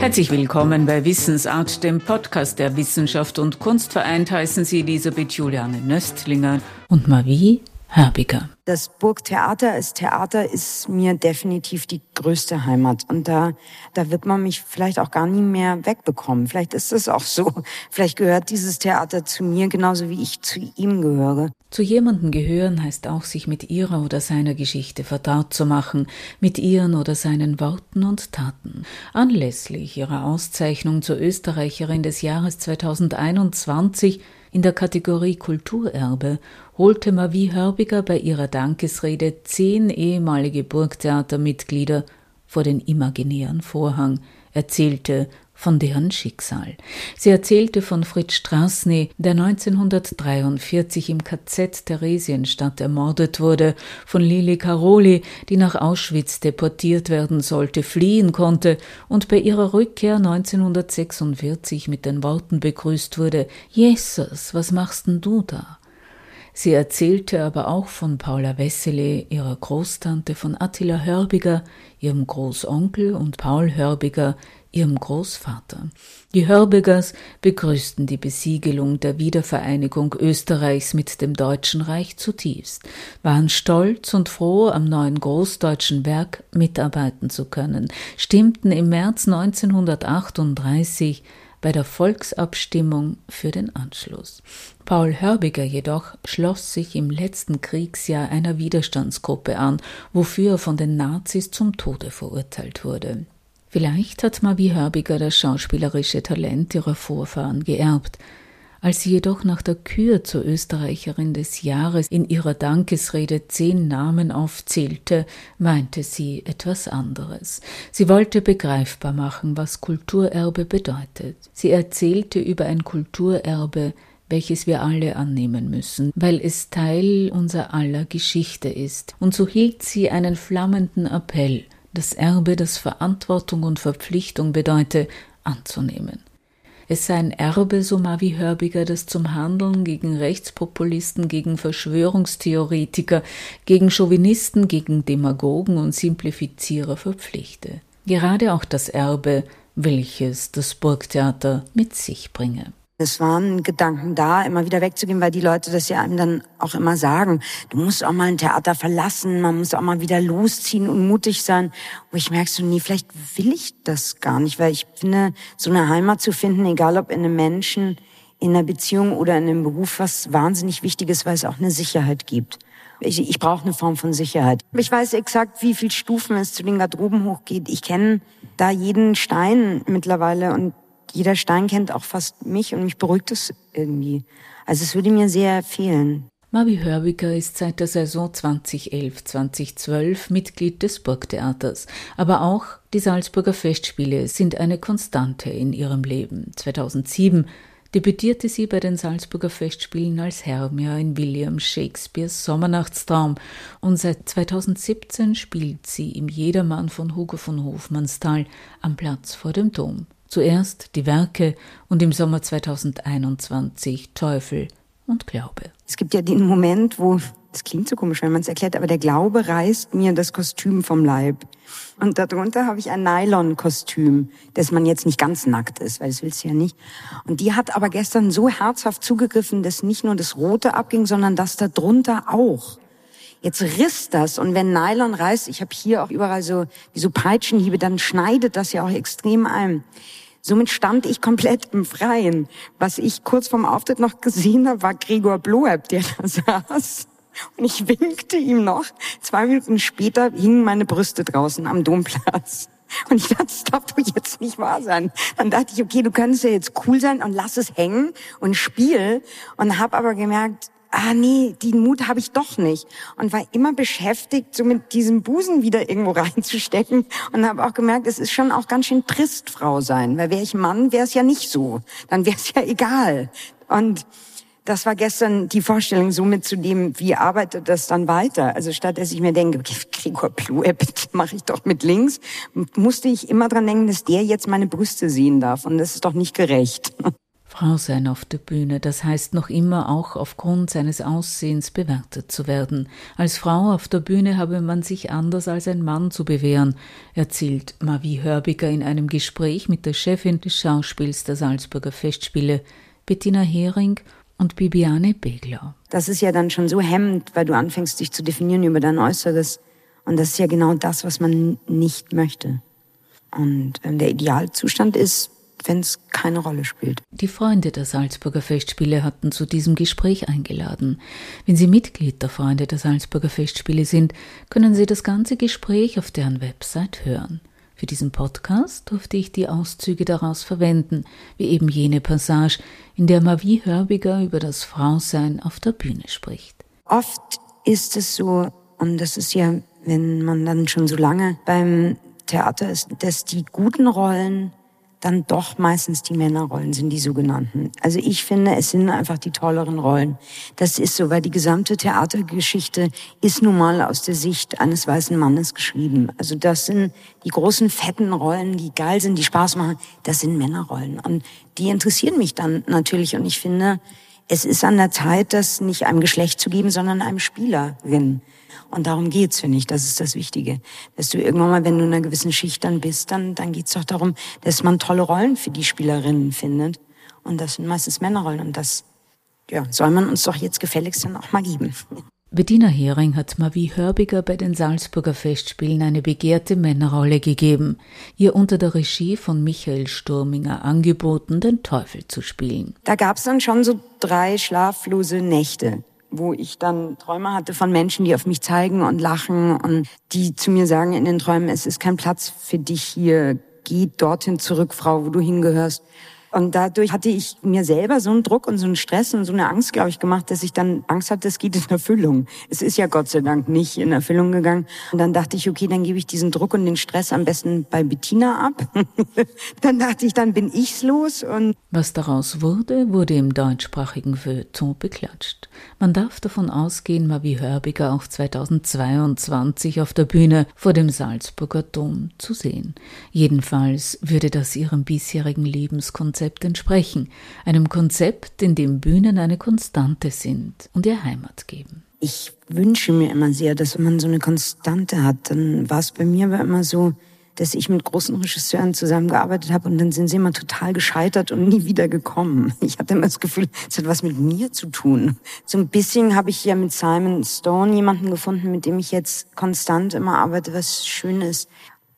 Herzlich willkommen bei Wissensart, dem Podcast der Wissenschaft und Kunst vereint heißen Sie Elisabeth Juliane Nöstlinger und Marie Herbiger. Das Burgtheater als Theater ist mir definitiv die größte Heimat. Und da, da wird man mich vielleicht auch gar nie mehr wegbekommen. Vielleicht ist es auch so. Vielleicht gehört dieses Theater zu mir genauso wie ich zu ihm gehöre. Zu jemandem gehören heißt auch, sich mit ihrer oder seiner Geschichte vertraut zu machen, mit ihren oder seinen Worten und Taten. Anlässlich ihrer Auszeichnung zur Österreicherin des Jahres 2021 in der Kategorie Kulturerbe holte Marie Hörbiger bei ihrer Dankesrede zehn ehemalige Burgtheatermitglieder vor den imaginären Vorhang, erzählte von deren Schicksal. Sie erzählte von Fritz Strassny, der 1943 im KZ Theresienstadt ermordet wurde, von Lili Caroli, die nach Auschwitz deportiert werden sollte, fliehen konnte und bei ihrer Rückkehr 1946 mit den Worten begrüßt wurde, Jesus, was machst denn du da? Sie erzählte aber auch von Paula Wessele, ihrer Großtante, von Attila Hörbiger, ihrem Großonkel und Paul Hörbiger, ihrem Großvater. Die Hörbigers begrüßten die Besiegelung der Wiedervereinigung Österreichs mit dem Deutschen Reich zutiefst, waren stolz und froh, am neuen großdeutschen Werk mitarbeiten zu können, stimmten im März 1938 bei der Volksabstimmung für den Anschluss. Paul Hörbiger jedoch schloss sich im letzten Kriegsjahr einer Widerstandsgruppe an, wofür er von den Nazis zum Tode verurteilt wurde. Vielleicht hat Mavi Hörbiger das schauspielerische Talent ihrer Vorfahren geerbt, als sie jedoch nach der Kür zur Österreicherin des Jahres in ihrer Dankesrede zehn Namen aufzählte, meinte sie etwas anderes. Sie wollte begreifbar machen, was Kulturerbe bedeutet. Sie erzählte über ein Kulturerbe, welches wir alle annehmen müssen, weil es Teil unser aller Geschichte ist. Und so hielt sie einen flammenden Appell, das Erbe, das Verantwortung und Verpflichtung bedeute, anzunehmen. Es sei ein Erbe, so Mavi Hörbiger, das zum Handeln gegen Rechtspopulisten, gegen Verschwörungstheoretiker, gegen Chauvinisten, gegen Demagogen und Simplifizierer verpflichte. Gerade auch das Erbe, welches das Burgtheater mit sich bringe. Es waren Gedanken da, immer wieder wegzugehen, weil die Leute das ja einem dann auch immer sagen. Du musst auch mal ein Theater verlassen, man muss auch mal wieder losziehen und mutig sein. Wo ich merke so, nee, vielleicht will ich das gar nicht, weil ich finde, so eine Heimat zu finden, egal ob in einem Menschen, in einer Beziehung oder in einem Beruf, was wahnsinnig wichtig ist, weil es auch eine Sicherheit gibt. Ich, ich brauche eine Form von Sicherheit. Ich weiß exakt, wie viel Stufen es zu den Garderoben hochgeht. Ich kenne da jeden Stein mittlerweile und jeder Stein kennt auch fast mich und mich beruhigt es irgendwie. Also es würde mir sehr fehlen. Mavi Hörbiger ist seit der Saison 2011-2012 Mitglied des Burgtheaters, aber auch die Salzburger Festspiele sind eine Konstante in ihrem Leben. 2007 debütierte sie bei den Salzburger Festspielen als Hermia in William Shakespeares Sommernachtstraum und seit 2017 spielt sie im Jedermann von Hugo von Hofmannsthal am Platz vor dem Dom. Zuerst die Werke und im Sommer 2021 Teufel und Glaube. Es gibt ja den Moment, wo, das klingt so komisch, wenn man es erklärt, aber der Glaube reißt mir das Kostüm vom Leib. Und darunter habe ich ein Nylon-Kostüm, dass man jetzt nicht ganz nackt ist, weil das willst du ja nicht. Und die hat aber gestern so herzhaft zugegriffen, dass nicht nur das Rote abging, sondern das da drunter auch. Jetzt riss das und wenn Nylon reißt, ich habe hier auch überall so wie so Peitschenhiebe, dann schneidet das ja auch extrem ein. Somit stand ich komplett im Freien. Was ich kurz vorm Auftritt noch gesehen habe, war Gregor Bloeb, der da saß. Und ich winkte ihm noch. Zwei Minuten später hingen meine Brüste draußen am Domplatz. Und ich dachte, das darf doch jetzt nicht wahr sein. Dann dachte ich, okay, du könntest ja jetzt cool sein und lass es hängen und spiel. Und habe aber gemerkt, ah nee, den Mut habe ich doch nicht. Und war immer beschäftigt, so mit diesem Busen wieder irgendwo reinzustecken. Und habe auch gemerkt, es ist schon auch ganz schön trist, Frau sein. Weil wäre ich Mann, wäre es ja nicht so. Dann wäre es ja egal. Und das war gestern die Vorstellung so mitzudem, wie arbeitet das dann weiter? Also statt dass ich mir denke, Gregor Plue, bitte mache ich doch mit links, musste ich immer dran denken, dass der jetzt meine Brüste sehen darf. Und das ist doch nicht gerecht. Frau sein auf der Bühne, das heißt noch immer auch aufgrund seines Aussehens bewertet zu werden. Als Frau auf der Bühne habe man sich anders als ein Mann zu bewähren, erzählt Mavi Hörbiger in einem Gespräch mit der Chefin des Schauspiels der Salzburger Festspiele, Bettina Hering und Bibiane Begler. Das ist ja dann schon so hemmend, weil du anfängst, dich zu definieren über dein Äußeres. Und das ist ja genau das, was man nicht möchte. Und ähm, der Idealzustand ist, wenn es keine Rolle spielt. Die Freunde der Salzburger Festspiele hatten zu diesem Gespräch eingeladen. Wenn Sie Mitglied der Freunde der Salzburger Festspiele sind, können Sie das ganze Gespräch auf deren Website hören. Für diesen Podcast durfte ich die Auszüge daraus verwenden, wie eben jene Passage, in der Mavi Hörbiger über das Frausein auf der Bühne spricht. Oft ist es so, und das ist ja, wenn man dann schon so lange beim Theater ist, dass die guten Rollen dann doch meistens die Männerrollen sind, die sogenannten. Also ich finde, es sind einfach die tolleren Rollen. Das ist so, weil die gesamte Theatergeschichte ist nun mal aus der Sicht eines weißen Mannes geschrieben. Also das sind die großen, fetten Rollen, die geil sind, die Spaß machen, das sind Männerrollen. Und die interessieren mich dann natürlich. Und ich finde, es ist an der Zeit, das nicht einem Geschlecht zu geben, sondern einem Spielerin. Und darum geht's, finde ich. Das ist das Wichtige. Dass du irgendwann mal, wenn du in einer gewissen Schicht dann bist, dann, dann geht's doch darum, dass man tolle Rollen für die Spielerinnen findet. Und das sind meistens Männerrollen. Und das, ja, soll man uns doch jetzt gefälligst dann auch mal geben. Bettina Hering hat Mavi Hörbiger bei den Salzburger Festspielen eine begehrte Männerrolle gegeben, ihr unter der Regie von Michael Sturminger angeboten, den Teufel zu spielen. Da gab's dann schon so drei schlaflose Nächte wo ich dann Träume hatte von Menschen, die auf mich zeigen und lachen und die zu mir sagen in den Träumen, es ist kein Platz für dich hier, geh dorthin zurück, Frau, wo du hingehörst. Und dadurch hatte ich mir selber so einen Druck und so einen Stress und so eine Angst, glaube ich, gemacht, dass ich dann Angst hatte, es geht in Erfüllung. Es ist ja Gott sei Dank nicht in Erfüllung gegangen. Und dann dachte ich, okay, dann gebe ich diesen Druck und den Stress am besten bei Bettina ab. dann dachte ich, dann bin ich's los und was daraus wurde, wurde im deutschsprachigen Feuilleton beklatscht. Man darf davon ausgehen, Mavi Hörbiger auch 2022 auf der Bühne vor dem Salzburger Dom zu sehen. Jedenfalls würde das ihrem bisherigen Lebenskonzept Konzept entsprechen, einem Konzept, in dem Bühnen eine Konstante sind und ihr Heimat geben. Ich wünsche mir immer sehr, dass man so eine Konstante hat. Dann war es bei mir aber immer so, dass ich mit großen Regisseuren zusammengearbeitet habe und dann sind sie immer total gescheitert und nie wieder gekommen. Ich hatte immer das Gefühl, es hat was mit mir zu tun. So ein bisschen habe ich ja mit Simon Stone jemanden gefunden, mit dem ich jetzt konstant immer arbeite, was schön ist.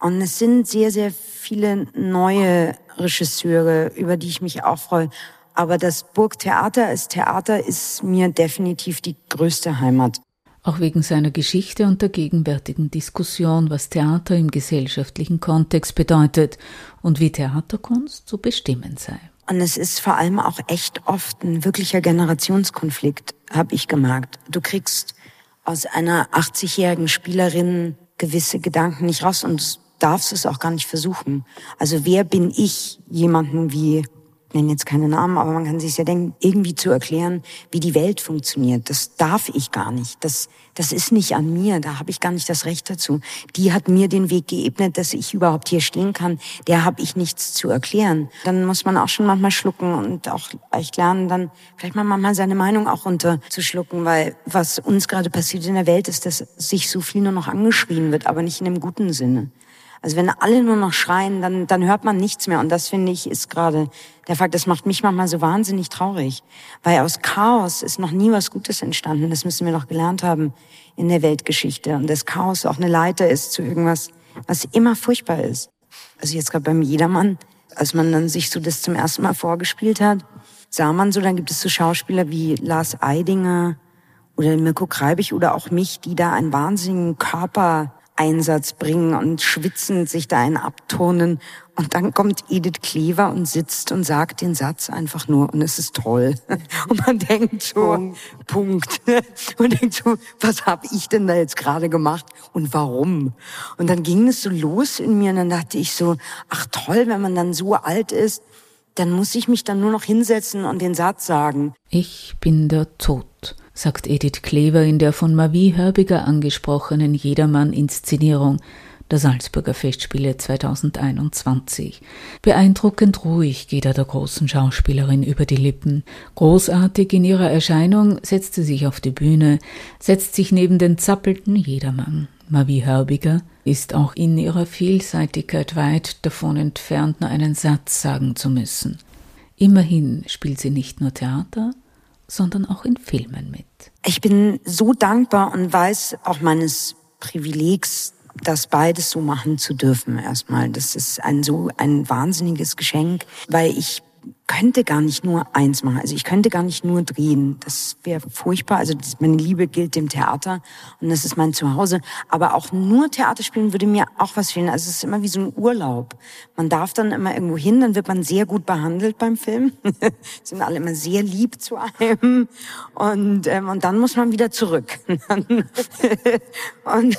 Und es sind sehr, sehr viele neue Regisseure, über die ich mich auch freue. Aber das Burgtheater als Theater ist mir definitiv die größte Heimat. Auch wegen seiner Geschichte und der gegenwärtigen Diskussion, was Theater im gesellschaftlichen Kontext bedeutet und wie Theaterkunst zu bestimmen sei. Und es ist vor allem auch echt oft ein wirklicher Generationskonflikt, habe ich gemerkt. Du kriegst aus einer 80-jährigen Spielerin gewisse Gedanken nicht raus und darfst es auch gar nicht versuchen. Also wer bin ich, jemanden wie, nenne jetzt keine Namen, aber man kann sich ja denken, irgendwie zu erklären, wie die Welt funktioniert. Das darf ich gar nicht. Das, das ist nicht an mir. Da habe ich gar nicht das Recht dazu. Die hat mir den Weg geebnet, dass ich überhaupt hier stehen kann. Der habe ich nichts zu erklären. Dann muss man auch schon manchmal schlucken und auch echt lernen, dann vielleicht mal manchmal seine Meinung auch runterzuschlucken, weil was uns gerade passiert in der Welt ist, dass sich so viel nur noch angeschrien wird, aber nicht in einem guten Sinne. Also wenn alle nur noch schreien, dann, dann hört man nichts mehr. Und das finde ich ist gerade der Fakt, das macht mich manchmal so wahnsinnig traurig. Weil aus Chaos ist noch nie was Gutes entstanden. Das müssen wir noch gelernt haben in der Weltgeschichte. Und das Chaos auch eine Leiter ist zu irgendwas, was immer furchtbar ist. Also jetzt gerade beim Jedermann, als man dann sich so das zum ersten Mal vorgespielt hat, sah man so, dann gibt es so Schauspieler wie Lars Eidinger oder Mirko Kreibig oder auch mich, die da einen wahnsinnigen Körper Einsatz bringen und schwitzend sich da einen abturnen. Und dann kommt Edith Klever und sitzt und sagt den Satz einfach nur und es ist toll. Und man denkt so, Punkt. Und denkt so, was habe ich denn da jetzt gerade gemacht und warum? Und dann ging es so los in mir und dann dachte ich so, ach toll, wenn man dann so alt ist, dann muss ich mich dann nur noch hinsetzen und den Satz sagen. Ich bin der Tod sagt Edith Klever in der von Marie Hörbiger angesprochenen Jedermann-Inszenierung. Der Salzburger Festspiele 2021. Beeindruckend ruhig geht er der großen Schauspielerin über die Lippen. Großartig in ihrer Erscheinung setzt sie sich auf die Bühne, setzt sich neben den zappelnden Jedermann. Mavi Herbiger ist auch in ihrer Vielseitigkeit weit davon entfernt, nur einen Satz sagen zu müssen. Immerhin spielt sie nicht nur Theater, sondern auch in Filmen mit. Ich bin so dankbar und weiß auch meines Privilegs, das beides so machen zu dürfen erstmal. Das ist ein so ein wahnsinniges Geschenk, weil ich könnte gar nicht nur eins machen. Also ich könnte gar nicht nur drehen. Das wäre furchtbar. Also meine Liebe gilt dem Theater und das ist mein Zuhause. Aber auch nur Theater spielen würde mir auch was fehlen. Also es ist immer wie so ein Urlaub. Man darf dann immer irgendwo hin, dann wird man sehr gut behandelt beim Film. Sind alle immer sehr lieb zu einem. Und, ähm, und dann muss man wieder zurück. und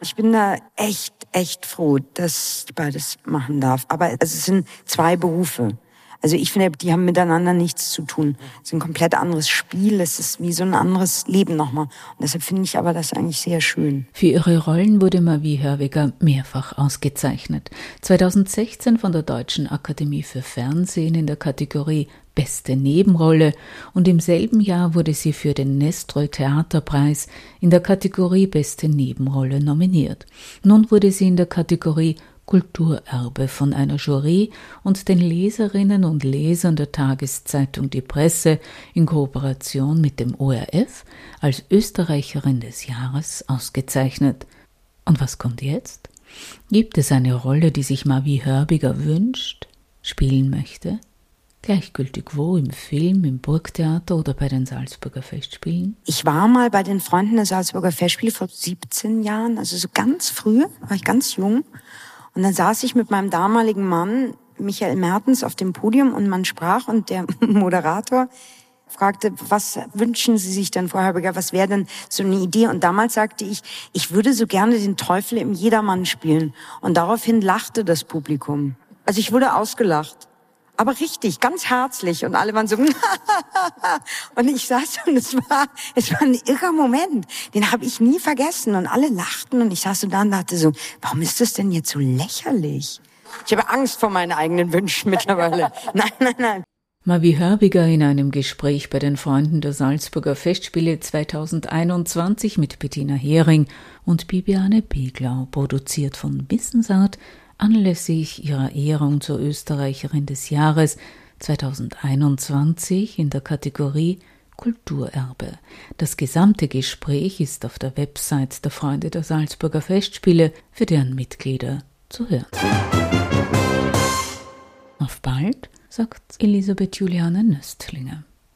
ich bin da echt, echt froh, dass ich beides machen darf. Aber es sind zwei Berufe. Also ich finde, die haben miteinander nichts zu tun. Es ist ein komplett anderes Spiel. Es ist wie so ein anderes Leben nochmal. Und deshalb finde ich aber das eigentlich sehr schön. Für ihre Rollen wurde Marie Hörwiger mehrfach ausgezeichnet. 2016 von der Deutschen Akademie für Fernsehen in der Kategorie Beste Nebenrolle und im selben Jahr wurde sie für den Nestroy Theaterpreis in der Kategorie Beste Nebenrolle nominiert. Nun wurde sie in der Kategorie Kulturerbe von einer Jury und den Leserinnen und Lesern der Tageszeitung Die Presse in Kooperation mit dem ORF als Österreicherin des Jahres ausgezeichnet. Und was kommt jetzt? Gibt es eine Rolle, die sich Mavi Hörbiger wünscht, spielen möchte? Gleichgültig wo, im Film, im Burgtheater oder bei den Salzburger Festspielen? Ich war mal bei den Freunden der Salzburger Festspiele vor 17 Jahren, also so ganz früh, war ich ganz jung. Und dann saß ich mit meinem damaligen Mann, Michael Mertens, auf dem Podium und man sprach und der Moderator fragte, was wünschen Sie sich denn, Frau Herberger, was wäre denn so eine Idee? Und damals sagte ich, ich würde so gerne den Teufel im Jedermann spielen. Und daraufhin lachte das Publikum. Also ich wurde ausgelacht aber richtig, ganz herzlich und alle waren so und ich saß und es war es war ein irrer Moment, den habe ich nie vergessen und alle lachten und ich saß so da und dachte so, warum ist das denn jetzt so lächerlich? Ich habe Angst vor meinen eigenen Wünschen mittlerweile. nein, nein, nein. Mavi Hörbiger in einem Gespräch bei den Freunden der Salzburger Festspiele 2021 mit Bettina Hering und Bibiane Beglau, produziert von Wissensart, anlässlich ihrer Ehrung zur Österreicherin des Jahres 2021 in der Kategorie Kulturerbe. Das gesamte Gespräch ist auf der Website der Freunde der Salzburger Festspiele für deren Mitglieder zu hören. Auf bald, sagt Elisabeth Juliane Nöstlinger.